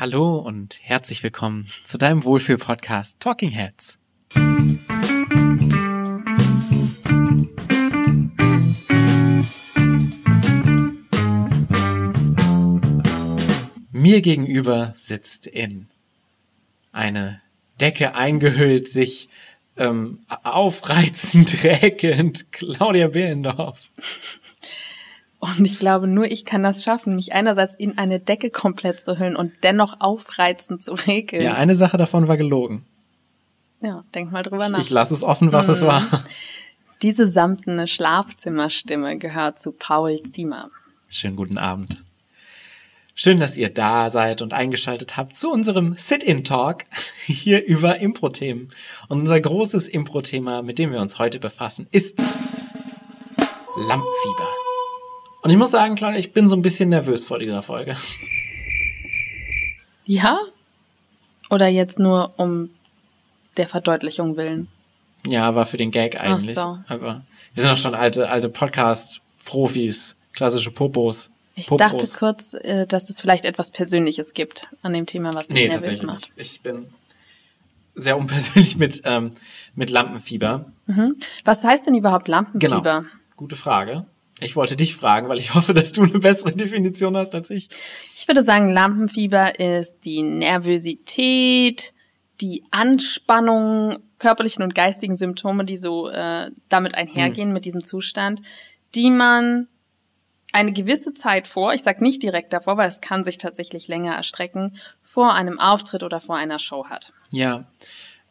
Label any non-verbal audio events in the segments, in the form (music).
Hallo und herzlich willkommen zu deinem Wohlfühl-Podcast Talking Heads. Mir gegenüber sitzt in eine Decke eingehüllt, sich ähm, aufreizend, (laughs) räkend Claudia Behlendorf. Und ich glaube, nur ich kann das schaffen, mich einerseits in eine Decke komplett zu hüllen und dennoch aufreizend zu regeln. Ja, eine Sache davon war gelogen. Ja, denk mal drüber nach. Ich lasse es offen, was mhm. es war. (laughs) Diese samtene Schlafzimmerstimme gehört zu Paul Ziemer. Schönen guten Abend. Schön, dass ihr da seid und eingeschaltet habt zu unserem Sit-in-Talk (laughs) hier über Impro-Themen. Und unser großes Impro-Thema, mit dem wir uns heute befassen, ist Lampenfieber. Und ich muss sagen, Claudia, ich bin so ein bisschen nervös vor dieser Folge. Ja? Oder jetzt nur um der Verdeutlichung willen? Ja, war für den Gag eigentlich. Ach so. Aber wir sind doch schon alte, alte Podcast-Profis, klassische Popos. Ich Popros. dachte kurz, äh, dass es vielleicht etwas Persönliches gibt an dem Thema, was dich nee, nervös macht. Nicht. Ich bin sehr unpersönlich mit, ähm, mit Lampenfieber. Mhm. Was heißt denn überhaupt Lampenfieber? Genau. Gute Frage. Ich wollte dich fragen, weil ich (laughs) hoffe, dass du eine bessere Definition hast als ich. Ich würde sagen, Lampenfieber ist die Nervosität, die Anspannung, körperlichen und geistigen Symptome, die so äh, damit einhergehen hm. mit diesem Zustand, die man eine gewisse Zeit vor, ich sag nicht direkt davor, weil es kann sich tatsächlich länger erstrecken, vor einem Auftritt oder vor einer Show hat. Ja.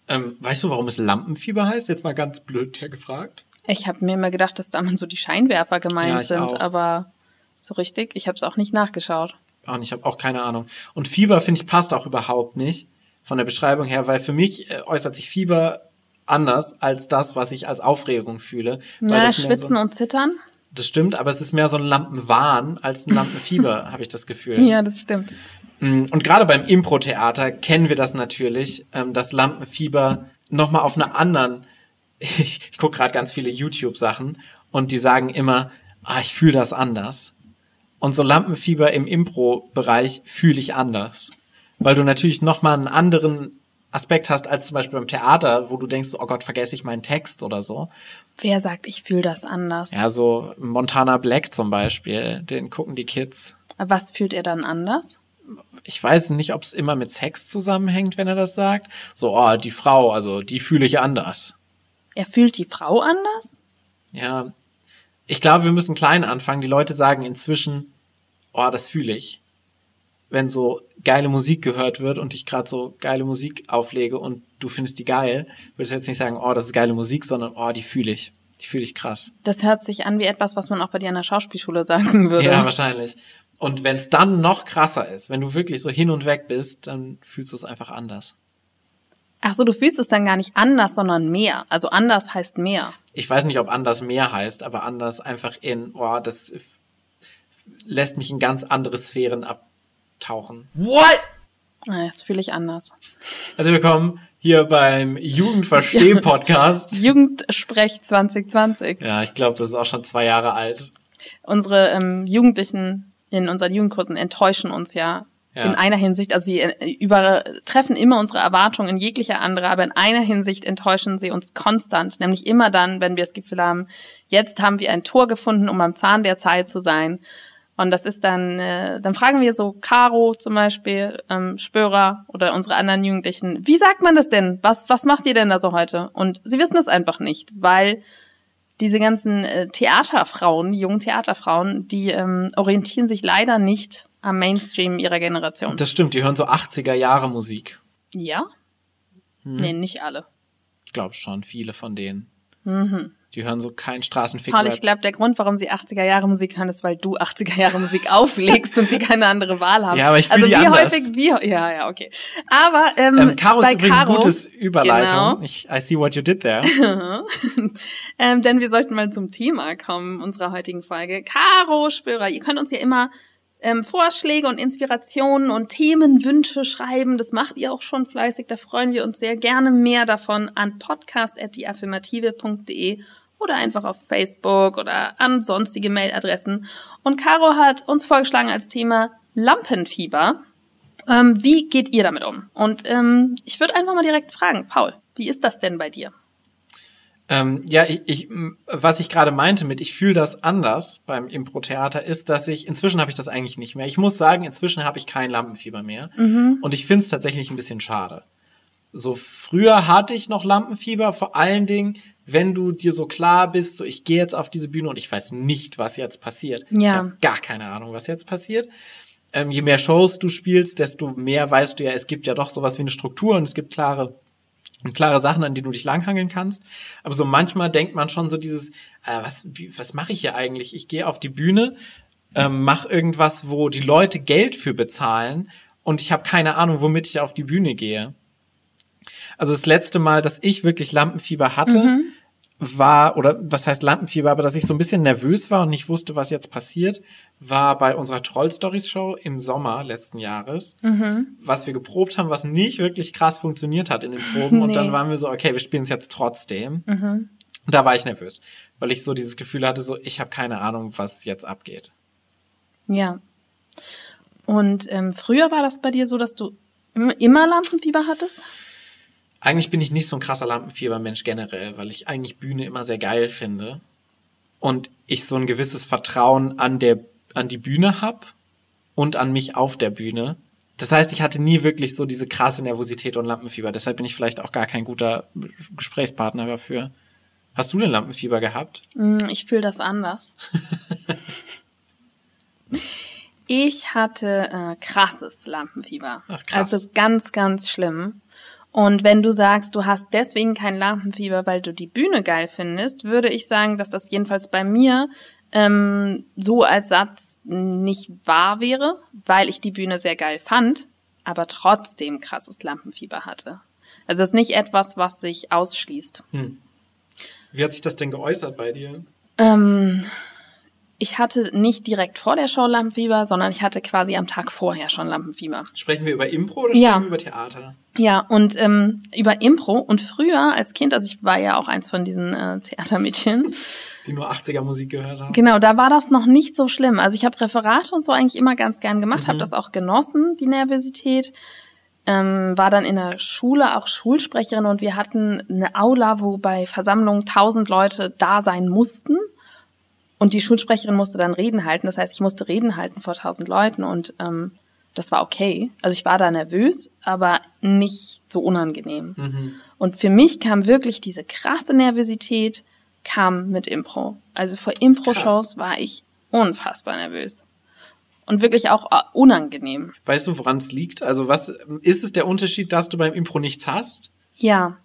Ähm, weißt du, warum es Lampenfieber heißt? Jetzt mal ganz blöd hier gefragt. Ich habe mir immer gedacht, dass damals so die Scheinwerfer gemeint ja, sind, auch. aber so richtig, ich habe es auch nicht nachgeschaut. Nicht, ich habe auch keine Ahnung. Und Fieber, finde ich, passt auch überhaupt nicht von der Beschreibung her, weil für mich äh, äußert sich Fieber anders als das, was ich als Aufregung fühle. Na, schwitzen so, und zittern? Das stimmt, aber es ist mehr so ein Lampenwahn als ein Lampenfieber, (laughs) habe ich das Gefühl. Ja, das stimmt. Mm, und gerade beim Impro-Theater kennen wir das natürlich, ähm, dass Lampenfieber nochmal auf einer anderen ich, ich gucke gerade ganz viele YouTube-Sachen und die sagen immer, ah, ich fühle das anders. Und so Lampenfieber im Impro-Bereich fühle ich anders. Weil du natürlich nochmal einen anderen Aspekt hast als zum Beispiel beim Theater, wo du denkst, oh Gott, vergesse ich meinen Text oder so. Wer sagt, ich fühle das anders? Ja, so Montana Black zum Beispiel, den gucken die Kids. Was fühlt er dann anders? Ich weiß nicht, ob es immer mit Sex zusammenhängt, wenn er das sagt. So, oh, die Frau, also die fühle ich anders. Er fühlt die Frau anders? Ja. Ich glaube, wir müssen klein anfangen. Die Leute sagen inzwischen, oh, das fühle ich. Wenn so geile Musik gehört wird und ich gerade so geile Musik auflege und du findest die geil, würdest du jetzt nicht sagen, oh, das ist geile Musik, sondern oh, die fühle ich. Die fühle ich krass. Das hört sich an wie etwas, was man auch bei dir an der Schauspielschule sagen würde. Ja, wahrscheinlich. Und wenn es dann noch krasser ist, wenn du wirklich so hin und weg bist, dann fühlst du es einfach anders. Ach so, du fühlst es dann gar nicht anders, sondern mehr. Also anders heißt mehr. Ich weiß nicht, ob anders mehr heißt, aber anders einfach in, boah, das lässt mich in ganz andere Sphären abtauchen. What? Das fühle ich anders. Also willkommen hier beim Jugendversteh-Podcast. (laughs) Jugendsprech 2020. Ja, ich glaube, das ist auch schon zwei Jahre alt. Unsere ähm, Jugendlichen in unseren Jugendkursen enttäuschen uns ja ja. In einer Hinsicht, also sie äh, übertreffen immer unsere Erwartungen in jeglicher andere, aber in einer Hinsicht enttäuschen sie uns konstant, nämlich immer dann, wenn wir das Gefühl haben, jetzt haben wir ein Tor gefunden, um am Zahn der Zeit zu sein. Und das ist dann, äh, dann fragen wir so Caro zum Beispiel, ähm, Spörer oder unsere anderen Jugendlichen, wie sagt man das denn? Was, was macht ihr denn da so heute? Und sie wissen es einfach nicht, weil diese ganzen äh, Theaterfrauen, die jungen Theaterfrauen, die ähm, orientieren sich leider nicht am Mainstream ihrer Generation. Das stimmt, die hören so 80er Jahre Musik. Ja? Hm. Nee, nicht alle. Ich glaube schon, viele von denen. Mhm. Die hören so keinen Straßenfick. Paul, ich glaube, der Grund, warum sie 80er Jahre Musik hören, ist, weil du 80er Jahre Musik (laughs) auflegst und sie keine andere Wahl haben. Ja, aber ich fühle Also wie anders. häufig, wie, ja, ja, okay. Aber, ähm, ähm Caro ist übrigens Caro, gutes Überleitung. Genau. Ich, I see what you did there. (laughs) ähm, denn wir sollten mal zum Thema kommen unserer heutigen Folge. Caro Spörer, ihr könnt uns ja immer ähm, Vorschläge und Inspirationen und Themenwünsche schreiben. Das macht ihr auch schon fleißig. Da freuen wir uns sehr gerne mehr davon an podcast.deaffirmative.de oder einfach auf Facebook oder an sonstige Mailadressen. Und Caro hat uns vorgeschlagen als Thema Lampenfieber. Ähm, wie geht ihr damit um? Und ähm, ich würde einfach mal direkt fragen, Paul, wie ist das denn bei dir? Ähm, ja, ich, ich, was ich gerade meinte mit, ich fühle das anders beim Impro-Theater, ist, dass ich, inzwischen habe ich das eigentlich nicht mehr. Ich muss sagen, inzwischen habe ich kein Lampenfieber mehr. Mhm. Und ich finde es tatsächlich ein bisschen schade. So früher hatte ich noch Lampenfieber, vor allen Dingen, wenn du dir so klar bist, so ich gehe jetzt auf diese Bühne und ich weiß nicht, was jetzt passiert. Ja. Ich habe gar keine Ahnung, was jetzt passiert. Ähm, je mehr Shows du spielst, desto mehr weißt du ja, es gibt ja doch sowas wie eine Struktur und es gibt klare klare Sachen, an die du dich langhangeln kannst. Aber so manchmal denkt man schon so dieses, äh, was, wie, was mache ich hier eigentlich? Ich gehe auf die Bühne, ähm, mache irgendwas, wo die Leute Geld für bezahlen und ich habe keine Ahnung, womit ich auf die Bühne gehe. Also das letzte Mal, dass ich wirklich Lampenfieber hatte, mhm. War, oder was heißt Lampenfieber, aber dass ich so ein bisschen nervös war und nicht wusste, was jetzt passiert, war bei unserer Troll Stories Show im Sommer letzten Jahres, mhm. was wir geprobt haben, was nicht wirklich krass funktioniert hat in den Proben. Nee. Und dann waren wir so, okay, wir spielen es jetzt trotzdem. Mhm. Und da war ich nervös, weil ich so dieses Gefühl hatte, so, ich habe keine Ahnung, was jetzt abgeht. Ja. Und ähm, früher war das bei dir so, dass du immer Lampenfieber hattest? Eigentlich bin ich nicht so ein krasser Lampenfiebermensch generell, weil ich eigentlich Bühne immer sehr geil finde. Und ich so ein gewisses Vertrauen an der, an die Bühne hab und an mich auf der Bühne. Das heißt, ich hatte nie wirklich so diese krasse Nervosität und Lampenfieber. Deshalb bin ich vielleicht auch gar kein guter Gesprächspartner dafür. Hast du denn Lampenfieber gehabt? Mm, ich fühle das anders. (laughs) ich hatte äh, krasses Lampenfieber. Ach, krass. Also ganz, ganz schlimm. Und wenn du sagst, du hast deswegen kein Lampenfieber, weil du die Bühne geil findest, würde ich sagen, dass das jedenfalls bei mir ähm, so als Satz nicht wahr wäre, weil ich die Bühne sehr geil fand, aber trotzdem krasses Lampenfieber hatte. Also es ist nicht etwas, was sich ausschließt. Hm. Wie hat sich das denn geäußert bei dir? Ähm, ich hatte nicht direkt vor der Show Lampenfieber, sondern ich hatte quasi am Tag vorher schon Lampenfieber. Sprechen wir über Impro oder sprechen ja. wir über Theater? Ja, und ähm, über Impro. Und früher als Kind, also ich war ja auch eins von diesen äh, Theatermädchen. Die nur 80er Musik gehört haben. Genau, da war das noch nicht so schlimm. Also ich habe Referate und so eigentlich immer ganz gern gemacht, mhm. habe das auch genossen, die Nervosität. Ähm, war dann in der Schule auch Schulsprecherin und wir hatten eine Aula, wo bei Versammlungen tausend Leute da sein mussten. Und die Schulsprecherin musste dann Reden halten. Das heißt, ich musste Reden halten vor tausend Leuten und ähm, das war okay. Also ich war da nervös, aber nicht so unangenehm. Mhm. Und für mich kam wirklich diese krasse Nervosität kam mit Impro. Also vor Impro-Shows war ich unfassbar nervös. Und wirklich auch äh, unangenehm. Weißt du, woran es liegt? Also was ist es der Unterschied, dass du beim Impro nichts hast? Ja,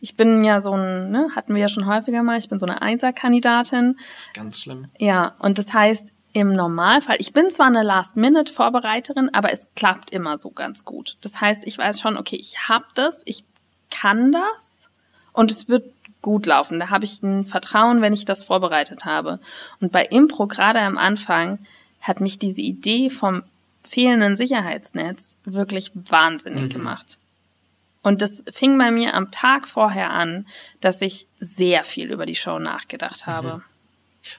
ich bin ja so ein, ne, hatten wir ja schon häufiger mal, ich bin so eine Einser-Kandidatin. Ganz schlimm. Ja, und das heißt, im Normalfall, ich bin zwar eine Last-Minute-Vorbereiterin, aber es klappt immer so ganz gut. Das heißt, ich weiß schon, okay, ich habe das, ich kann das und es wird gut laufen. Da habe ich ein Vertrauen, wenn ich das vorbereitet habe. Und bei Impro, gerade am Anfang, hat mich diese Idee vom fehlenden Sicherheitsnetz wirklich wahnsinnig mhm. gemacht. Und das fing bei mir am Tag vorher an, dass ich sehr viel über die Show nachgedacht habe. Mhm.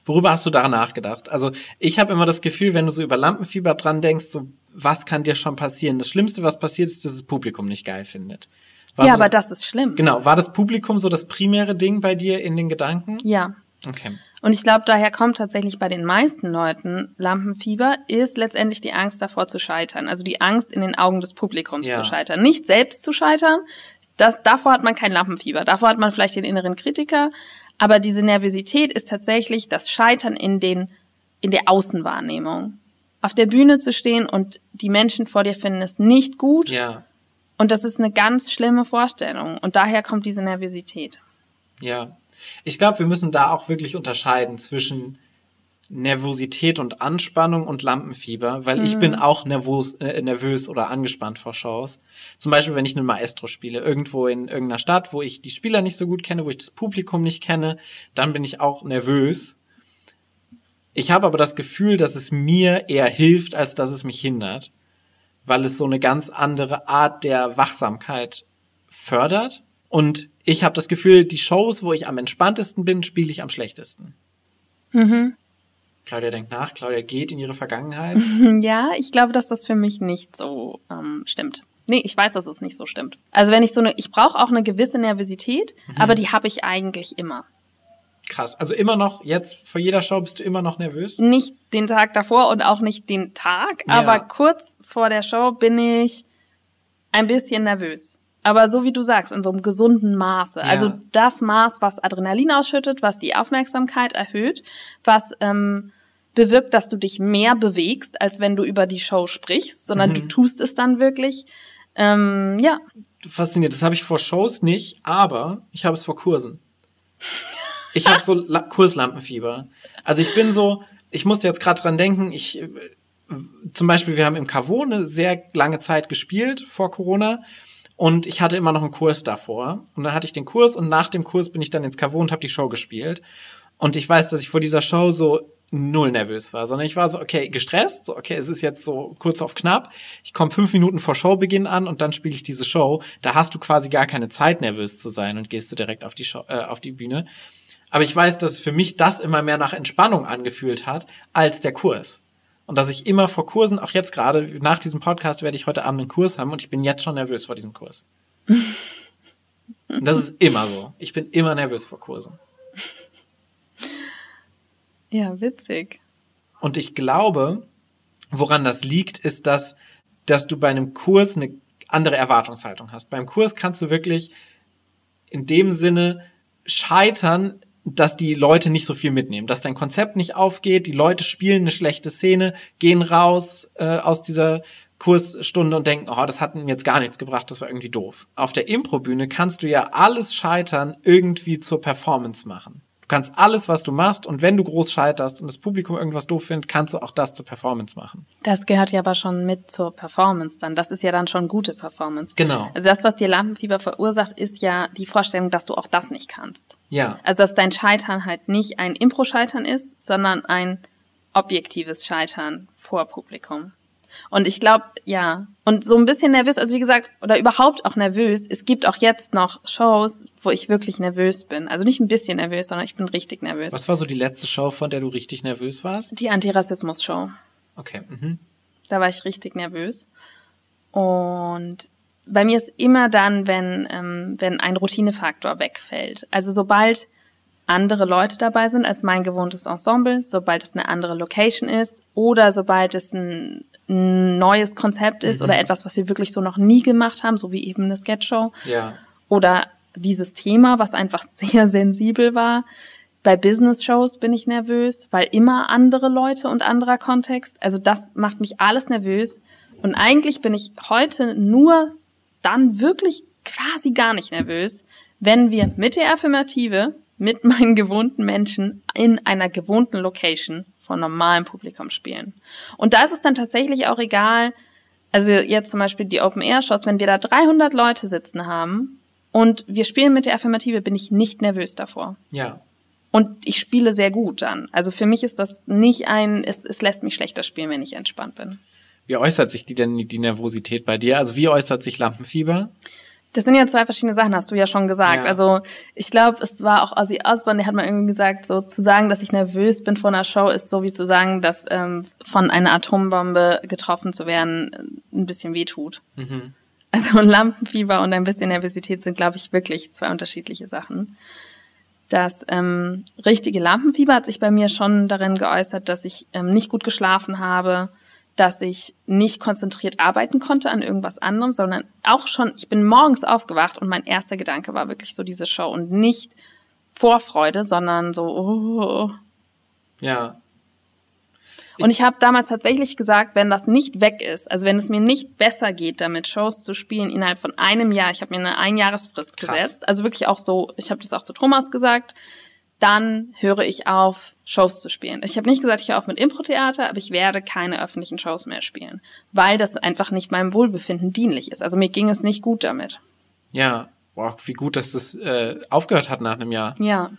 Worüber hast du daran nachgedacht? Also ich habe immer das Gefühl, wenn du so über Lampenfieber dran denkst, so was kann dir schon passieren? Das Schlimmste, was passiert, ist, dass das Publikum nicht geil findet. War ja, so aber das, das ist schlimm. Genau, war das Publikum so das primäre Ding bei dir in den Gedanken? Ja. Okay. Und ich glaube, daher kommt tatsächlich bei den meisten Leuten Lampenfieber, ist letztendlich die Angst davor zu scheitern. Also die Angst in den Augen des Publikums ja. zu scheitern. Nicht selbst zu scheitern, das, davor hat man kein Lampenfieber. Davor hat man vielleicht den inneren Kritiker. Aber diese Nervosität ist tatsächlich das Scheitern in den, in der Außenwahrnehmung. Auf der Bühne zu stehen und die Menschen vor dir finden es nicht gut. Ja. Und das ist eine ganz schlimme Vorstellung. Und daher kommt diese Nervosität. Ja, ich glaube, wir müssen da auch wirklich unterscheiden zwischen Nervosität und Anspannung und Lampenfieber, weil mhm. ich bin auch nervös, äh, nervös oder angespannt vor Shows. Zum Beispiel, wenn ich einen Maestro spiele, irgendwo in irgendeiner Stadt, wo ich die Spieler nicht so gut kenne, wo ich das Publikum nicht kenne, dann bin ich auch nervös. Ich habe aber das Gefühl, dass es mir eher hilft, als dass es mich hindert, weil es so eine ganz andere Art der Wachsamkeit fördert. Und ich habe das Gefühl, die Shows, wo ich am entspanntesten bin, spiele ich am schlechtesten. Mhm. Claudia denkt nach, Claudia geht in ihre Vergangenheit. Ja, ich glaube, dass das für mich nicht so ähm, stimmt. Nee, ich weiß, dass es nicht so stimmt. Also wenn ich so eine, ich brauche auch eine gewisse Nervosität, mhm. aber die habe ich eigentlich immer. Krass. Also immer noch, jetzt vor jeder Show bist du immer noch nervös? Nicht den Tag davor und auch nicht den Tag, ja. aber kurz vor der Show bin ich ein bisschen nervös. Aber so wie du sagst, in so einem gesunden Maße. Ja. Also das Maß, was Adrenalin ausschüttet, was die Aufmerksamkeit erhöht, was ähm, bewirkt, dass du dich mehr bewegst, als wenn du über die Show sprichst, sondern mhm. du tust es dann wirklich. Ähm, ja. Fasziniert. Das habe ich vor Shows nicht, aber ich habe es vor Kursen. Ich habe so La Kurslampenfieber. Also ich bin so, ich musste jetzt gerade dran denken, ich äh, zum Beispiel, wir haben im Cavo eine sehr lange Zeit gespielt vor Corona und ich hatte immer noch einen Kurs davor. Und dann hatte ich den Kurs und nach dem Kurs bin ich dann ins Cavo und habe die Show gespielt. Und ich weiß, dass ich vor dieser Show so null nervös war, sondern ich war so, okay, gestresst, so, okay, es ist jetzt so kurz auf knapp. Ich komme fünf Minuten vor Showbeginn an und dann spiele ich diese Show. Da hast du quasi gar keine Zeit, nervös zu sein und gehst du direkt auf die, Show, äh, auf die Bühne. Aber ich weiß, dass für mich das immer mehr nach Entspannung angefühlt hat als der Kurs. Und dass ich immer vor Kursen, auch jetzt gerade nach diesem Podcast werde ich heute Abend einen Kurs haben und ich bin jetzt schon nervös vor diesem Kurs. Das ist immer so. Ich bin immer nervös vor Kursen. Ja, witzig. Und ich glaube, woran das liegt, ist, dass, dass du bei einem Kurs eine andere Erwartungshaltung hast. Beim Kurs kannst du wirklich in dem Sinne scheitern, dass die Leute nicht so viel mitnehmen, dass dein Konzept nicht aufgeht, die Leute spielen eine schlechte Szene, gehen raus äh, aus dieser Kursstunde und denken, oh, das hat mir jetzt gar nichts gebracht, das war irgendwie doof. Auf der Improbühne kannst du ja alles Scheitern irgendwie zur Performance machen kannst alles, was du machst und wenn du groß scheiterst und das Publikum irgendwas doof findet, kannst du auch das zur Performance machen. Das gehört ja aber schon mit zur Performance dann. Das ist ja dann schon gute Performance. Genau. Also das, was dir Lampenfieber verursacht, ist ja die Vorstellung, dass du auch das nicht kannst. Ja. Also dass dein Scheitern halt nicht ein Impro-Scheitern ist, sondern ein objektives Scheitern vor Publikum. Und ich glaube, ja. Und so ein bisschen nervös, also wie gesagt, oder überhaupt auch nervös. Es gibt auch jetzt noch Shows, wo ich wirklich nervös bin. Also nicht ein bisschen nervös, sondern ich bin richtig nervös. Was war so die letzte Show, von der du richtig nervös warst? Die Antirassismus-Show. Okay. Mhm. Da war ich richtig nervös. Und bei mir ist immer dann, wenn, ähm, wenn ein Routinefaktor wegfällt. Also sobald andere Leute dabei sind als mein gewohntes Ensemble, sobald es eine andere Location ist oder sobald es ein neues Konzept ist mhm. oder etwas, was wir wirklich so noch nie gemacht haben, so wie eben eine Sketchshow. Ja. Oder dieses Thema, was einfach (laughs) sehr sensibel war. Bei Business-Shows bin ich nervös, weil immer andere Leute und anderer Kontext. Also das macht mich alles nervös. Und eigentlich bin ich heute nur dann wirklich quasi gar nicht nervös, wenn wir mit der Affirmative, mit (laughs) meinen gewohnten Menschen in einer gewohnten Location vor normalem Publikum spielen. Und da ist es dann tatsächlich auch egal, also jetzt zum Beispiel die Open-Air-Shows, wenn wir da 300 Leute sitzen haben und wir spielen mit der Affirmative, bin ich nicht nervös davor. Ja. Und ich spiele sehr gut dann. Also für mich ist das nicht ein, es, es lässt mich schlechter spielen, wenn ich entspannt bin. Wie äußert sich die denn die Nervosität bei dir? Also wie äußert sich Lampenfieber? Das sind ja zwei verschiedene Sachen, hast du ja schon gesagt. Ja. Also ich glaube, es war auch Ozzy Osbourne, der hat mal irgendwie gesagt, so zu sagen, dass ich nervös bin vor einer Show, ist so wie zu sagen, dass ähm, von einer Atombombe getroffen zu werden ein bisschen wehtut. Mhm. Also (laughs) Lampenfieber und ein bisschen Nervosität sind, glaube ich, wirklich zwei unterschiedliche Sachen. Das ähm, richtige Lampenfieber hat sich bei mir schon darin geäußert, dass ich ähm, nicht gut geschlafen habe, dass ich nicht konzentriert arbeiten konnte an irgendwas anderem, sondern auch schon, ich bin morgens aufgewacht und mein erster Gedanke war wirklich so diese Show und nicht Vorfreude, sondern so, oh. Ja. Und ich habe damals tatsächlich gesagt, wenn das nicht weg ist, also wenn es mir nicht besser geht, damit Shows zu spielen innerhalb von einem Jahr, ich habe mir eine Einjahresfrist Krass. gesetzt, also wirklich auch so, ich habe das auch zu Thomas gesagt, dann höre ich auf, Shows zu spielen. Ich habe nicht gesagt, ich höre auf mit Impro-Theater, aber ich werde keine öffentlichen Shows mehr spielen, weil das einfach nicht meinem Wohlbefinden dienlich ist. Also mir ging es nicht gut damit. Ja, wow, wie gut, dass das äh, aufgehört hat nach einem Jahr. Ja.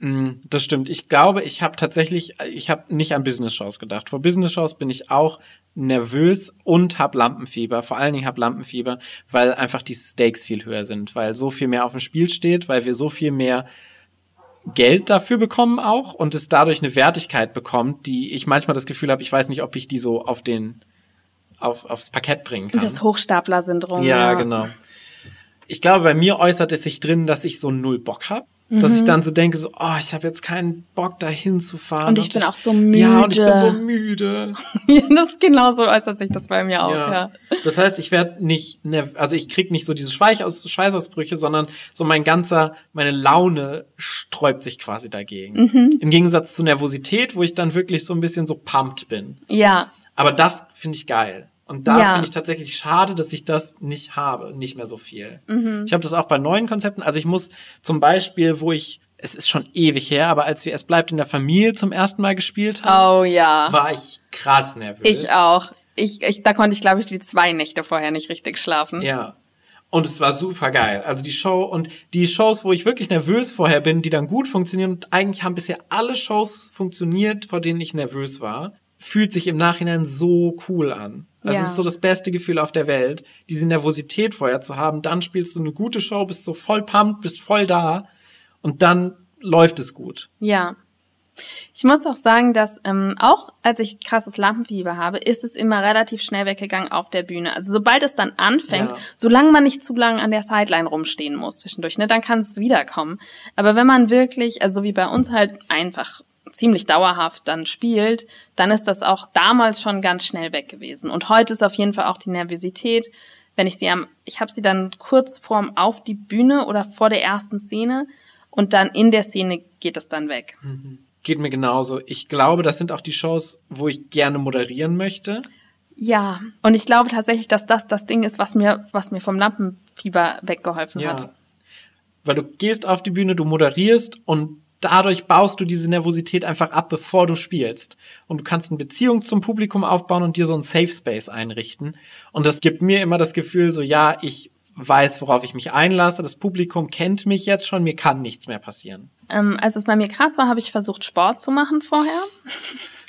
Mm, das stimmt. Ich glaube, ich habe tatsächlich, ich habe nicht an Business-Shows gedacht. Vor Business-Shows bin ich auch nervös und hab Lampenfieber. Vor allen Dingen hab Lampenfieber, weil einfach die Stakes viel höher sind, weil so viel mehr auf dem Spiel steht, weil wir so viel mehr Geld dafür bekommen auch und es dadurch eine Wertigkeit bekommt, die ich manchmal das Gefühl habe, ich weiß nicht, ob ich die so auf den auf, aufs Parkett bringen kann. Das Hochstapler-Syndrom. Ja, ja, genau. Ich glaube, bei mir äußert es sich drin, dass ich so null Bock habe. Mhm. Dass ich mhm. dann so denke, so, oh, ich habe jetzt keinen Bock, da hinzufahren. Und ich bin ich, auch so müde. Ja, und ich bin so müde. (laughs) das genau so äußert sich das bei mir auch, ja. ja. Das heißt, ich werde nicht, also ich krieg nicht so diese Schweißaus Schweißausbrüche, sondern so mein ganzer, meine Laune sträubt sich quasi dagegen. Mhm. Im Gegensatz zur Nervosität, wo ich dann wirklich so ein bisschen so pumped bin. Ja. Aber das finde ich geil. Und da ja. finde ich tatsächlich schade, dass ich das nicht habe, nicht mehr so viel. Mhm. Ich habe das auch bei neuen Konzepten. Also ich muss zum Beispiel, wo ich, es ist schon ewig her, aber als wir Es bleibt in der Familie zum ersten Mal gespielt haben, oh, ja. war ich krass nervös. Ich auch. Ich, ich, da konnte ich, glaube ich, die zwei Nächte vorher nicht richtig schlafen. Ja. Und es war super geil. Also die Show und die Shows, wo ich wirklich nervös vorher bin, die dann gut funktionieren. Und eigentlich haben bisher alle Shows funktioniert, vor denen ich nervös war. Fühlt sich im Nachhinein so cool an. Das ja. ist so das beste Gefühl auf der Welt, diese Nervosität vorher zu haben. Dann spielst du eine gute Show, bist so voll pumped, bist voll da und dann läuft es gut. Ja. Ich muss auch sagen, dass ähm, auch als ich krasses Lampenfieber habe, ist es immer relativ schnell weggegangen auf der Bühne. Also sobald es dann anfängt, ja. solange man nicht zu lange an der Sideline rumstehen muss zwischendurch, ne, dann kann es wiederkommen. Aber wenn man wirklich, also wie bei uns halt einfach ziemlich dauerhaft dann spielt, dann ist das auch damals schon ganz schnell weg gewesen. Und heute ist auf jeden Fall auch die Nervosität, wenn ich sie am, ich habe sie dann kurz vorm auf die Bühne oder vor der ersten Szene und dann in der Szene geht es dann weg. Mhm. Geht mir genauso. Ich glaube, das sind auch die Shows, wo ich gerne moderieren möchte. Ja, und ich glaube tatsächlich, dass das das Ding ist, was mir, was mir vom Lampenfieber weggeholfen ja. hat. Weil du gehst auf die Bühne, du moderierst und dadurch baust du diese Nervosität einfach ab, bevor du spielst. Und du kannst eine Beziehung zum Publikum aufbauen und dir so einen Safe Space einrichten. Und das gibt mir immer das Gefühl, so ja, ich weiß, worauf ich mich einlasse. Das Publikum kennt mich jetzt schon, mir kann nichts mehr passieren. Ähm, als es bei mir krass war, habe ich versucht, Sport zu machen vorher.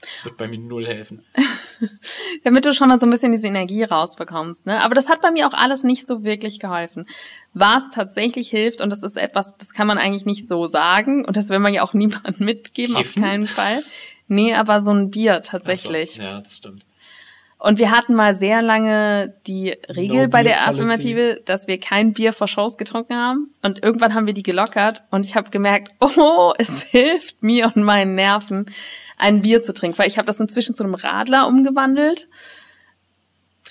Das wird bei mir null helfen. (laughs) Damit du schon mal so ein bisschen diese Energie rausbekommst. Ne? Aber das hat bei mir auch alles nicht so wirklich geholfen. Was tatsächlich hilft, und das ist etwas, das kann man eigentlich nicht so sagen, und das will man ja auch (laughs) niemandem mitgeben, Kiffen? auf keinen Fall. Nee, aber so ein Bier tatsächlich. So, ja, das stimmt. Und wir hatten mal sehr lange die Regel no bei der Affirmative, dass wir kein Bier vor Shows getrunken haben. Und irgendwann haben wir die gelockert und ich habe gemerkt, (laughs) oh, es hilft mir und meinen Nerven, ein Bier zu trinken, weil ich habe das inzwischen zu einem Radler umgewandelt.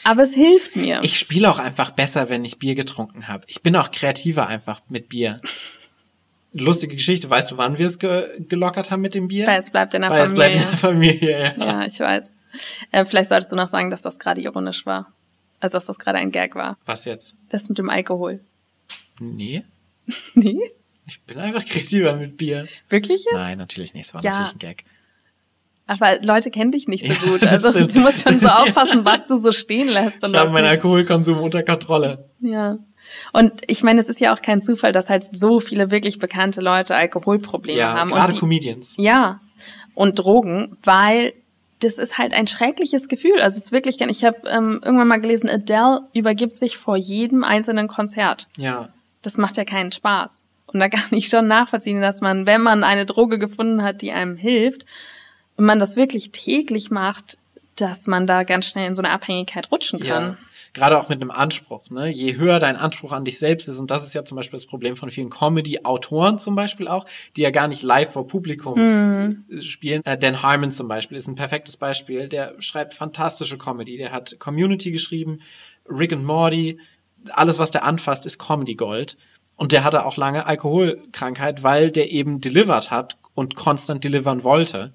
Aber es hilft mir. Ich spiele auch einfach besser, wenn ich Bier getrunken habe. Ich bin auch kreativer einfach mit Bier. Lustige Geschichte. Weißt du, wann wir es ge gelockert haben mit dem Bier? Weil es bleibt in der Weil Familie. Es bleibt in der Familie, ja. Ja, ich weiß. Äh, vielleicht solltest du noch sagen, dass das gerade ironisch war. Also, dass das gerade ein Gag war. Was jetzt? Das mit dem Alkohol. Nee. (laughs) nee? Ich bin einfach kreativer mit Bier. Wirklich jetzt? Nein, natürlich nicht. Es war ja. natürlich ein Gag. Aber Leute kennen dich nicht so ja, gut. Also stimmt. du musst schon so (laughs) (laughs) aufpassen, was du so stehen lässt. Und ich habe meinen Alkoholkonsum unter Kontrolle. Ja. Und ich meine, es ist ja auch kein Zufall, dass halt so viele wirklich bekannte Leute Alkoholprobleme ja, haben. Gerade die, Comedians. Ja. Und Drogen, weil das ist halt ein schreckliches Gefühl. Also es ist wirklich, ich habe ähm, irgendwann mal gelesen, Adele übergibt sich vor jedem einzelnen Konzert. Ja. Das macht ja keinen Spaß. Und da (laughs) kann ich schon nachvollziehen, dass man, wenn man eine Droge gefunden hat, die einem hilft, wenn man das wirklich täglich macht, dass man da ganz schnell in so eine Abhängigkeit rutschen kann. Ja. Gerade auch mit einem Anspruch. Ne? Je höher dein Anspruch an dich selbst ist, und das ist ja zum Beispiel das Problem von vielen Comedy-Autoren zum Beispiel auch, die ja gar nicht live vor Publikum mm. spielen. Äh, Dan Harmon zum Beispiel ist ein perfektes Beispiel. Der schreibt fantastische Comedy. Der hat Community geschrieben, Rick and Morty. Alles, was der anfasst, ist Comedy Gold. Und der hatte auch lange Alkoholkrankheit, weil der eben delivered hat und konstant delivern wollte.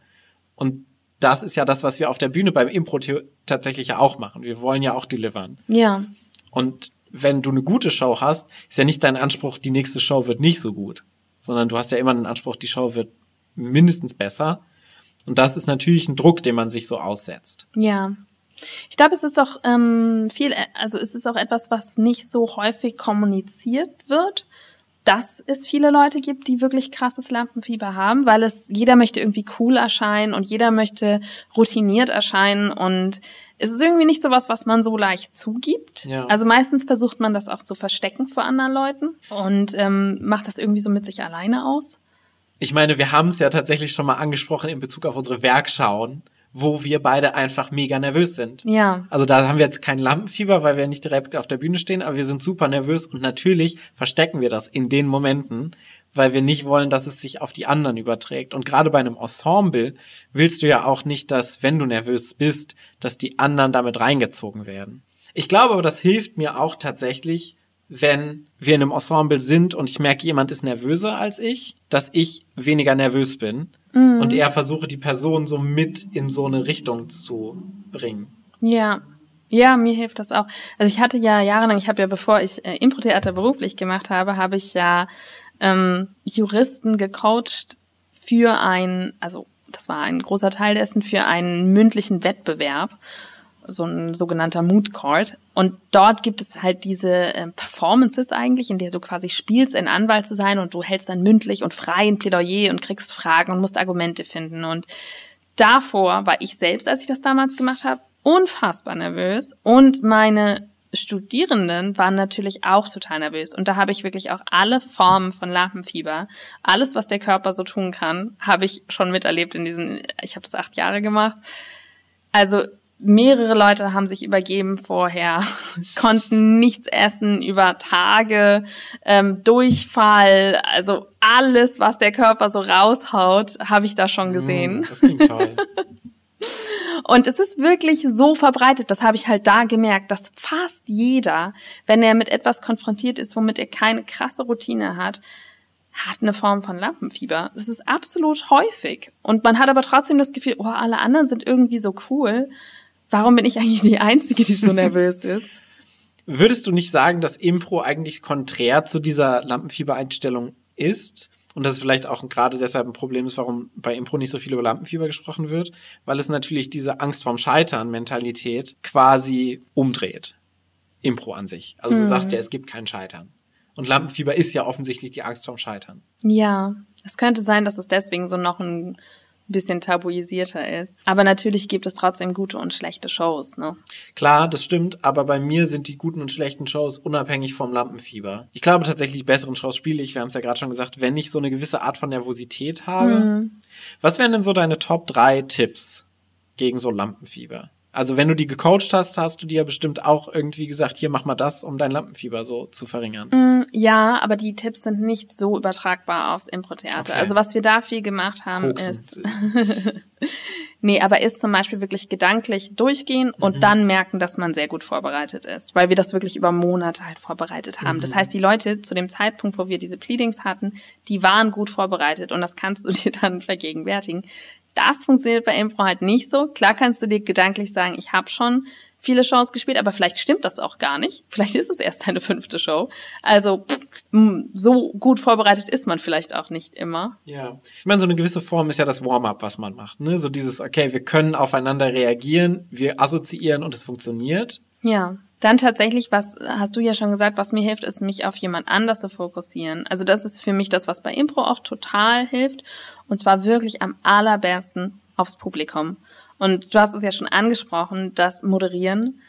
Und das ist ja das, was wir auf der Bühne beim Impro tatsächlich ja auch machen. Wir wollen ja auch delivern. Ja. Und wenn du eine gute Show hast, ist ja nicht dein Anspruch, die nächste Show wird nicht so gut, sondern du hast ja immer den Anspruch, die Show wird mindestens besser. Und das ist natürlich ein Druck, den man sich so aussetzt. Ja. Ich glaube, es ist auch ähm, viel, also es ist auch etwas, was nicht so häufig kommuniziert wird dass es viele Leute gibt, die wirklich krasses Lampenfieber haben, weil es jeder möchte irgendwie cool erscheinen und jeder möchte routiniert erscheinen und es ist irgendwie nicht so was, was man so leicht zugibt. Ja. Also meistens versucht man das auch zu verstecken vor anderen Leuten und ähm, macht das irgendwie so mit sich alleine aus. ich meine, wir haben es ja tatsächlich schon mal angesprochen in Bezug auf unsere Werkschauen, wo wir beide einfach mega nervös sind. Ja. Also da haben wir jetzt kein Lampenfieber, weil wir nicht direkt auf der Bühne stehen, aber wir sind super nervös und natürlich verstecken wir das in den Momenten, weil wir nicht wollen, dass es sich auf die anderen überträgt. Und gerade bei einem Ensemble willst du ja auch nicht, dass, wenn du nervös bist, dass die anderen damit reingezogen werden. Ich glaube aber, das hilft mir auch tatsächlich, wenn wir in einem Ensemble sind und ich merke, jemand ist nervöser als ich, dass ich weniger nervös bin mhm. und eher versuche, die Person so mit in so eine Richtung zu bringen. Ja. Ja, mir hilft das auch. Also ich hatte ja jahrelang, ich habe ja, bevor ich äh, Impro-Theater beruflich gemacht habe, habe ich ja ähm, Juristen gecoacht für ein, also das war ein großer Teil dessen, für einen mündlichen Wettbewerb so ein sogenannter Mood Court. Und dort gibt es halt diese äh, Performances eigentlich, in der du quasi spielst, ein Anwalt zu sein und du hältst dann mündlich und frei ein Plädoyer und kriegst Fragen und musst Argumente finden. Und davor war ich selbst, als ich das damals gemacht habe, unfassbar nervös und meine Studierenden waren natürlich auch total nervös. Und da habe ich wirklich auch alle Formen von Lampenfieber, alles, was der Körper so tun kann, habe ich schon miterlebt in diesen, ich habe das acht Jahre gemacht. Also mehrere Leute haben sich übergeben vorher, (laughs) konnten nichts essen über Tage, ähm, Durchfall, also alles, was der Körper so raushaut, habe ich da schon mm, gesehen. das klingt toll. (laughs) Und es ist wirklich so verbreitet, das habe ich halt da gemerkt, dass fast jeder, wenn er mit etwas konfrontiert ist, womit er keine krasse Routine hat, hat eine Form von Lampenfieber. Das ist absolut häufig. Und man hat aber trotzdem das Gefühl, oh, alle anderen sind irgendwie so cool warum bin ich eigentlich die Einzige, die so nervös ist? Würdest du nicht sagen, dass Impro eigentlich konträr zu dieser Lampenfiebereinstellung ist? Und dass es vielleicht auch gerade deshalb ein Problem ist, warum bei Impro nicht so viel über Lampenfieber gesprochen wird, weil es natürlich diese Angst vorm Scheitern Mentalität quasi umdreht. Impro an sich. Also du sagst ja, es gibt kein Scheitern. Und Lampenfieber ist ja offensichtlich die Angst vorm Scheitern. Ja, es könnte sein, dass es deswegen so noch ein bisschen tabuisierter ist. Aber natürlich gibt es trotzdem gute und schlechte Shows, ne? Klar, das stimmt, aber bei mir sind die guten und schlechten Shows unabhängig vom Lampenfieber. Ich glaube tatsächlich, besseren Shows spiele ich, wir haben es ja gerade schon gesagt, wenn ich so eine gewisse Art von Nervosität habe. Mhm. Was wären denn so deine Top 3 Tipps gegen so Lampenfieber? Also wenn du die gecoacht hast, hast du dir ja bestimmt auch irgendwie gesagt, hier mach mal das, um dein Lampenfieber so zu verringern. Mm, ja, aber die Tipps sind nicht so übertragbar aufs Impro-Theater. Okay. Also was wir da viel gemacht haben Koksen ist, (laughs) nee, aber ist zum Beispiel wirklich gedanklich durchgehen und mhm. dann merken, dass man sehr gut vorbereitet ist, weil wir das wirklich über Monate halt vorbereitet haben. Mhm. Das heißt, die Leute zu dem Zeitpunkt, wo wir diese Pleadings hatten, die waren gut vorbereitet und das kannst du (laughs) dir dann vergegenwärtigen. Das funktioniert bei Impro halt nicht so. Klar kannst du dir gedanklich sagen, ich habe schon viele Shows gespielt, aber vielleicht stimmt das auch gar nicht. Vielleicht ist es erst deine fünfte Show. Also pff, so gut vorbereitet ist man vielleicht auch nicht immer. Ja, ich meine, so eine gewisse Form ist ja das Warm-up, was man macht. Ne? So dieses, okay, wir können aufeinander reagieren, wir assoziieren und es funktioniert. Ja. Dann tatsächlich, was hast du ja schon gesagt, was mir hilft, ist, mich auf jemand anders zu fokussieren. Also das ist für mich das, was bei Impro auch total hilft. Und zwar wirklich am allerbesten aufs Publikum. Und du hast es ja schon angesprochen, das Moderieren.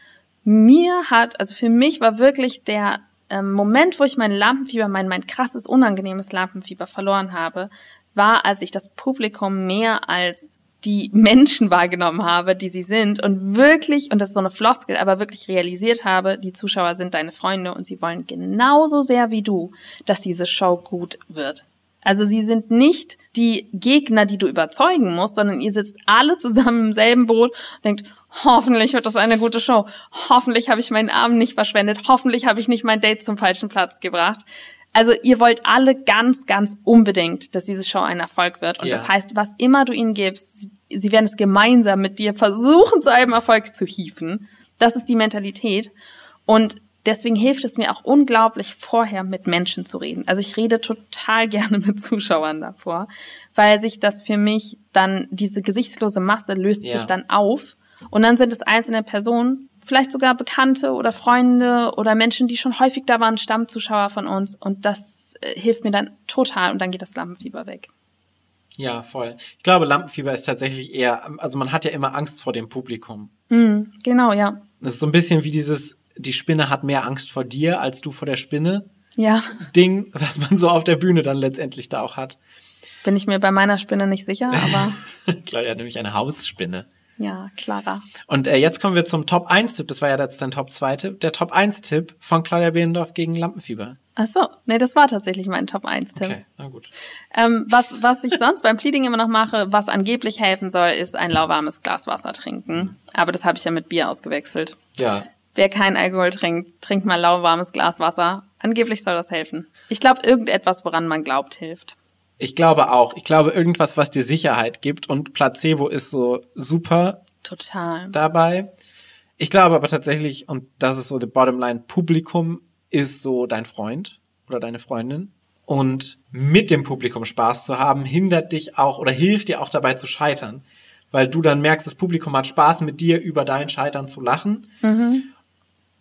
Mir hat, also für mich war wirklich der ähm, Moment, wo ich mein Lampenfieber, mein, mein krasses, unangenehmes Lampenfieber verloren habe, war, als ich das Publikum mehr als die (laughs) Menschen wahrgenommen habe, die sie sind und wirklich, und das ist so eine Floskel, aber wirklich realisiert habe, die Zuschauer sind deine Freunde und sie wollen genauso sehr wie du, dass diese Show gut wird. Also sie sind nicht die Gegner, die du überzeugen musst, sondern ihr sitzt alle zusammen im selben Boot und denkt, hoffentlich wird das eine gute Show. Hoffentlich habe ich meinen Abend nicht verschwendet. Hoffentlich habe ich nicht mein Date zum falschen Platz gebracht. Also ihr wollt alle ganz, ganz unbedingt, dass diese Show ein Erfolg wird. Und ja. das heißt, was immer du ihnen gibst, sie werden es gemeinsam mit dir versuchen, zu einem Erfolg zu hieven. Das ist die Mentalität. Und deswegen hilft es mir auch unglaublich, vorher mit Menschen zu reden. Also ich rede total (laughs) gerne mit Zuschauern davor, weil sich das für mich dann, diese gesichtslose Masse löst ja. sich dann auf. Und dann sind es einzelne Personen, vielleicht sogar Bekannte oder Freunde oder Menschen, die schon häufig da waren, Stammzuschauer von uns. Und das äh, hilft mir dann total und dann geht das Lampenfieber weg. Ja, voll. Ich glaube, Lampenfieber ist tatsächlich eher, also man hat ja immer Angst vor dem Publikum. Mm, genau, ja. Das ist so ein bisschen wie dieses, die Spinne hat mehr Angst vor dir als du vor der Spinne. Ja. Ding, was man so auf der Bühne dann letztendlich da auch hat. Bin ich mir bei meiner Spinne nicht sicher, aber. (laughs) Claudia hat nämlich eine Hausspinne. Ja, klarer. Und äh, jetzt kommen wir zum Top 1-Tipp. Das war ja jetzt dein Top 2-Tipp. Der Top 1-Tipp von Claudia Behlendorf gegen Lampenfieber. Ach so, nee, das war tatsächlich mein Top 1-Tipp. Okay, na gut. Ähm, was, was ich sonst beim Pleading immer noch mache, was angeblich helfen soll, ist ein lauwarmes Glas Wasser trinken. Aber das habe ich ja mit Bier ausgewechselt. Ja. Wer kein Alkohol trinkt, trinkt mal lauwarmes Glas Wasser. Angeblich soll das helfen. Ich glaube, irgendetwas, woran man glaubt, hilft. Ich glaube auch. Ich glaube, irgendwas, was dir Sicherheit gibt. Und Placebo ist so super. Total. Dabei. Ich glaube aber tatsächlich, und das ist so die Bottomline, Publikum ist so dein Freund oder deine Freundin. Und mit dem Publikum Spaß zu haben, hindert dich auch oder hilft dir auch dabei zu scheitern. Weil du dann merkst, das Publikum hat Spaß mit dir über dein Scheitern zu lachen. Mhm.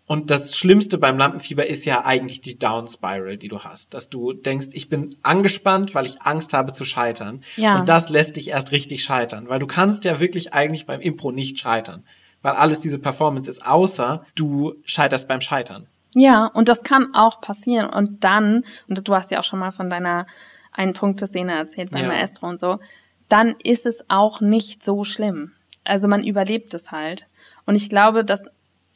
Und das Schlimmste beim Lampenfieber ist ja eigentlich die Down Spiral, die du hast. Dass du denkst, ich bin angespannt, weil ich Angst habe zu scheitern. Ja. Und das lässt dich erst richtig scheitern. Weil du kannst ja wirklich eigentlich beim Impro nicht scheitern. Weil alles diese Performance ist, außer du scheiterst beim Scheitern. Ja, und das kann auch passieren. Und dann, und du hast ja auch schon mal von deiner Ein-Punkte-Szene erzählt beim ja. Maestro und so, dann ist es auch nicht so schlimm. Also man überlebt es halt. Und ich glaube, dass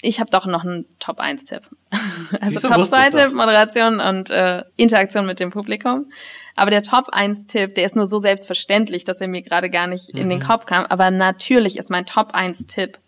ich habe doch noch einen Top 1 Tipp. (laughs) Also Top 2 Tipp, Moderation und äh, Interaktion mit dem Publikum. Aber der Top 1 Tipp, der ist nur so selbstverständlich, dass er mir gerade gar nicht mhm. in den mhm. Kopf kam. Aber natürlich ist mein Top 1 Tipp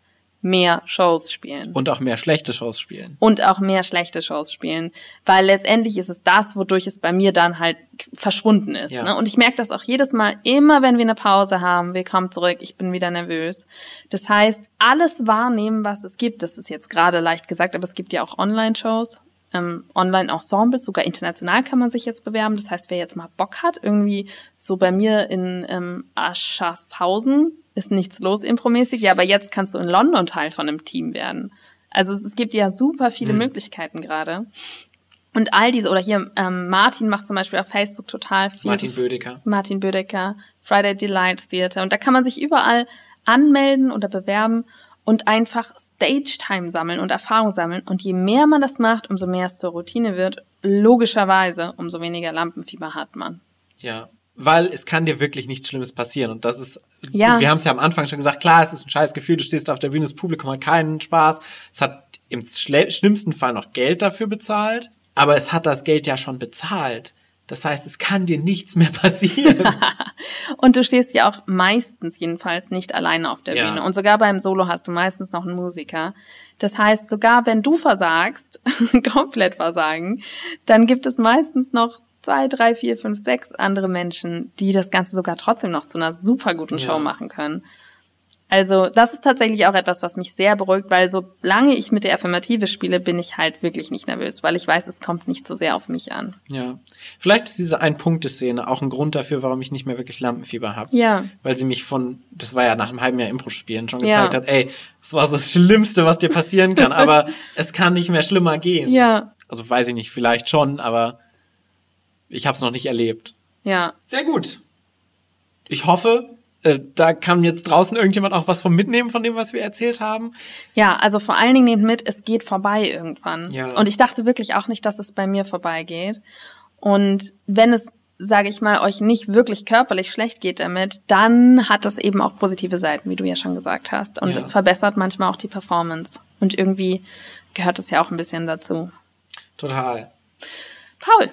mehr Shows spielen. Und auch mehr schlechte Shows spielen. Und auch mehr schlechte Shows spielen. Weil letztendlich ist es das, wodurch es bei mir dann halt verschwunden ist. Ja. Ne? Und ich merke das auch jedes Mal, immer wenn wir eine Pause haben, wir kommen zurück, ich bin wieder nervös. Das heißt, alles wahrnehmen, was es gibt, das ist jetzt gerade leicht gesagt, aber es gibt ja auch Online-Shows, ähm, Online-Ensembles, sogar international kann man sich jetzt bewerben. Das heißt, wer jetzt mal Bock hat, irgendwie so bei mir in ähm, Aschershausen ist nichts los impromäßig, ja, aber jetzt kannst du in London Teil von einem Team werden. Also es, es gibt ja super viele mhm. Möglichkeiten gerade. Und all diese, oder hier, ähm, Martin macht zum Beispiel auf Facebook total viel. Martin Bödecker. Martin Bödecker, Friday Delight Theater. Und da kann man sich überall anmelden oder bewerben und einfach Stage-Time sammeln und Erfahrung sammeln. Und je mehr man das macht, umso mehr es zur Routine wird. Logischerweise, umso weniger Lampenfieber hat man. Ja, weil es kann dir wirklich nichts Schlimmes passieren. Und das ist, ja. wir haben es ja am Anfang schon gesagt, klar, es ist ein scheiß Gefühl, du stehst auf der Bühne, das Publikum hat keinen Spaß. Es hat im schlimmsten Fall noch Geld dafür bezahlt, aber es hat das Geld ja schon bezahlt. Das heißt, es kann dir nichts mehr passieren. (laughs) und du stehst ja auch meistens jedenfalls nicht alleine auf der ja. Bühne. Und sogar beim Solo hast du meistens noch einen Musiker. Das heißt, sogar wenn du versagst, (laughs) komplett versagen, dann gibt es meistens noch zwei, drei, vier, fünf, sechs andere Menschen, die das Ganze sogar trotzdem noch zu einer super guten Show ja. machen können. Also das ist tatsächlich auch etwas, was mich sehr beruhigt, weil solange ich mit der Affirmative spiele, bin ich halt wirklich nicht nervös, weil ich weiß, es kommt nicht so sehr auf mich an. Ja, vielleicht ist diese Ein-Punkte-Szene auch ein Grund dafür, warum ich nicht mehr wirklich Lampenfieber habe. Ja. Weil sie mich von, das war ja nach einem halben Jahr Impro-Spielen schon gezeigt ja. hat, ey, das war das Schlimmste, was dir passieren kann, (laughs) aber es kann nicht mehr schlimmer gehen. Ja. Also weiß ich nicht, vielleicht schon, aber ich habe es noch nicht erlebt. Ja. Sehr gut. Ich hoffe, äh, da kann jetzt draußen irgendjemand auch was vom mitnehmen von dem, was wir erzählt haben. Ja, also vor allen Dingen nehmt mit, es geht vorbei irgendwann. Ja. Und ich dachte wirklich auch nicht, dass es bei mir vorbeigeht. Und wenn es, sage ich mal, euch nicht wirklich körperlich schlecht geht damit, dann hat das eben auch positive Seiten, wie du ja schon gesagt hast. Und es verbessert manchmal auch die Performance. Und irgendwie gehört es ja auch ein bisschen dazu. Total. Paul,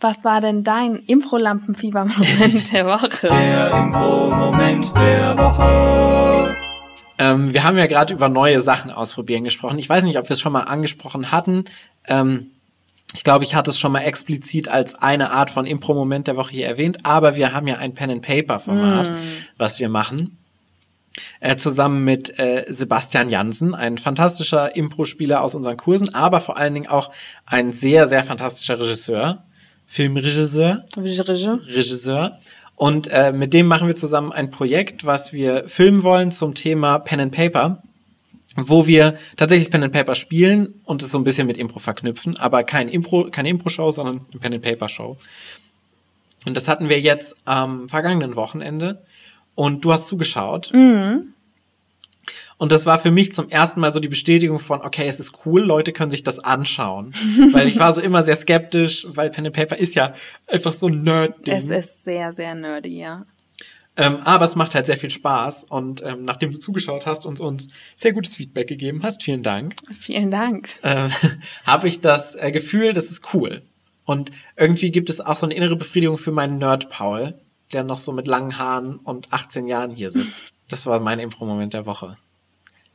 was war denn dein Impro-Lampenfieber-Moment der Woche? Der Impro-Moment der Woche. Ähm, wir haben ja gerade über neue Sachen ausprobieren gesprochen. Ich weiß nicht, ob wir es schon mal angesprochen hatten. Ähm, ich glaube, ich hatte es schon mal explizit als eine Art von Impro-Moment der Woche hier erwähnt, aber wir haben ja ein Pen-and-Paper-Format, mm. was wir machen. Äh, zusammen mit äh, Sebastian Jansen, ein fantastischer Impro-Spieler aus unseren Kursen, aber vor allen Dingen auch ein sehr, sehr fantastischer Regisseur. Filmregisseur. Regisseur. Regisseur. Und äh, mit dem machen wir zusammen ein Projekt, was wir filmen wollen zum Thema Pen and Paper, wo wir tatsächlich Pen and Paper spielen und es so ein bisschen mit Impro verknüpfen, aber kein Impro, keine Impro-Show, sondern eine Pen and Paper Show. Und das hatten wir jetzt am vergangenen Wochenende und du hast zugeschaut. Mhm. Und das war für mich zum ersten Mal so die Bestätigung von, okay, es ist cool, Leute können sich das anschauen. (laughs) weil ich war so immer sehr skeptisch, weil Pen and Paper ist ja einfach so ein Nerd-Ding. Es ist sehr, sehr nerdy, ja. Ähm, aber es macht halt sehr viel Spaß. Und ähm, nachdem du zugeschaut hast und uns sehr gutes Feedback gegeben hast, vielen Dank. Vielen Dank. Äh, (laughs) habe ich das äh, Gefühl, das ist cool. Und irgendwie gibt es auch so eine innere Befriedigung für meinen Nerd Paul, der noch so mit langen Haaren und 18 Jahren hier sitzt. Das war mein Impro-Moment der Woche.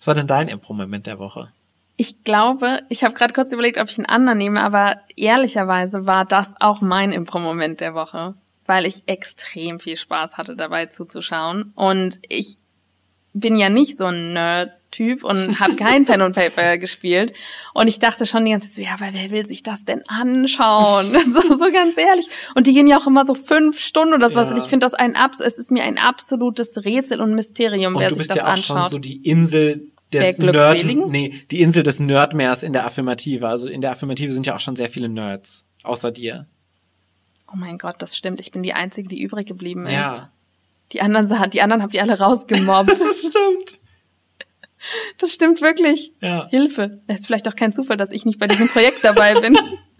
Was war denn dein Impro-Moment der Woche? Ich glaube, ich habe gerade kurz überlegt, ob ich einen anderen nehme, aber ehrlicherweise war das auch mein Impro-Moment der Woche weil ich extrem viel Spaß hatte, dabei zuzuschauen. Und ich bin ja nicht so ein Nerd-Typ und (laughs) habe kein Pen und Paper gespielt. Und ich dachte schon die ganze Zeit so, ja, aber wer will sich das denn anschauen? (laughs) so, so ganz ehrlich. Und die gehen ja auch immer so fünf Stunden oder sowas. Ja. Und ich finde das ein es ist mir ein absolutes Rätsel und Mysterium, und wer sich das ja auch anschaut. Schon so die Insel des Nerd, nee, die Insel des Nerdmeers in der Affirmative. Also in der Affirmative sind ja auch schon sehr viele Nerds, außer dir. Oh mein Gott, das stimmt. Ich bin die Einzige, die übrig geblieben ist. Ja. Die anderen, die anderen habt ihr alle rausgemobbt. (laughs) das stimmt. Das stimmt wirklich. Ja. Hilfe. Es ist vielleicht auch kein Zufall, dass ich nicht bei diesem Projekt dabei bin. (laughs)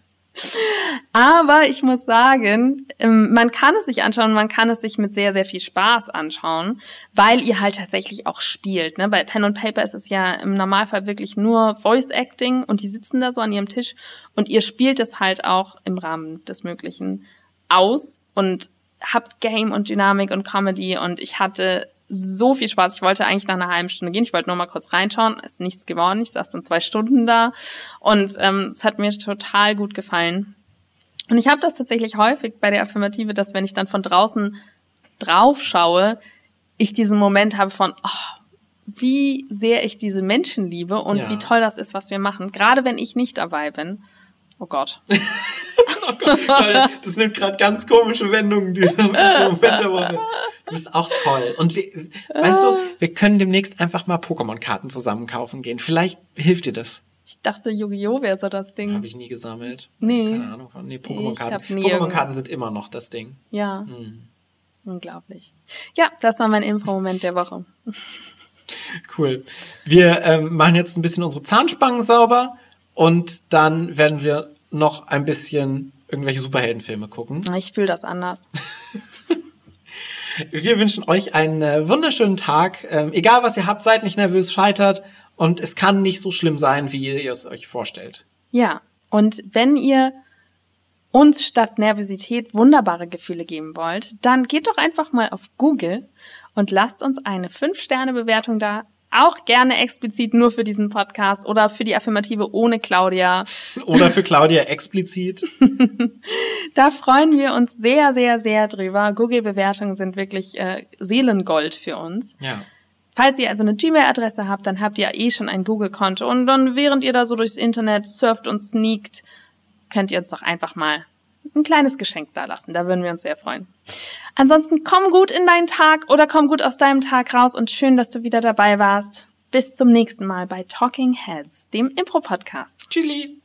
Aber ich muss sagen, ähm, man kann es sich anschauen, man kann es sich mit sehr, sehr viel Spaß anschauen, weil ihr halt tatsächlich auch spielt. Ne? Bei Pen and Paper ist es ja im Normalfall wirklich nur Voice Acting und die sitzen da so an ihrem Tisch und ihr spielt es halt auch im Rahmen des Möglichen aus und habt Game und Dynamik und Comedy und ich hatte so viel Spaß. Ich wollte eigentlich nach einer halben Stunde gehen. Ich wollte nur mal kurz reinschauen. Ist nichts geworden. Ich saß dann zwei Stunden da und ähm, es hat mir total gut gefallen. Und ich habe das tatsächlich häufig bei der Affirmative, dass wenn ich dann von draußen drauf schaue, ich diesen Moment habe von, oh, wie sehr ich diese Menschen liebe und ja. wie toll das ist, was wir machen. Gerade wenn ich nicht dabei bin. Oh Gott. (laughs) oh Gott, das nimmt gerade ganz komische Wendungen, dieser Moment der Woche. Du bist auch toll. Und wir, weißt du, wir können demnächst einfach mal Pokémon-Karten zusammen kaufen gehen. Vielleicht hilft dir das. Ich dachte, Yu-Gi-Oh! wäre so das Ding. Habe ich nie gesammelt. Nee. Keine Ahnung. Nee, Pokémon-Karten. Pokémon-Karten sind immer noch das Ding. Ja. Hm. Unglaublich. Ja, das war mein Info-Moment der Woche. Cool. Wir ähm, machen jetzt ein bisschen unsere Zahnspangen sauber und dann werden wir noch ein bisschen irgendwelche Superheldenfilme gucken. Ich fühle das anders. (laughs) wir wünschen euch einen äh, wunderschönen Tag. Ähm, egal was ihr habt, seid nicht nervös, scheitert. Und es kann nicht so schlimm sein, wie ihr es euch vorstellt. Ja, und wenn ihr uns statt Nervosität wunderbare Gefühle geben wollt, dann geht doch einfach mal auf Google und lasst uns eine 5-Sterne-Bewertung da auch gerne explizit nur für diesen Podcast oder für die Affirmative ohne Claudia. Oder für Claudia explizit. (laughs) da freuen wir uns sehr, sehr, sehr drüber. Google-Bewertungen sind wirklich äh, Seelengold für uns. Ja. Falls ihr also eine Gmail-Adresse habt, dann habt ihr eh schon ein Google-Konto. Und dann, während ihr da so durchs Internet surft und sneakt, könnt ihr uns doch einfach mal ein kleines Geschenk da lassen. Da würden wir uns sehr freuen. Ansonsten komm gut in deinen Tag oder komm gut aus deinem Tag raus und schön, dass du wieder dabei warst. Bis zum nächsten Mal bei Talking Heads, dem Impro-Podcast. Tschüssi!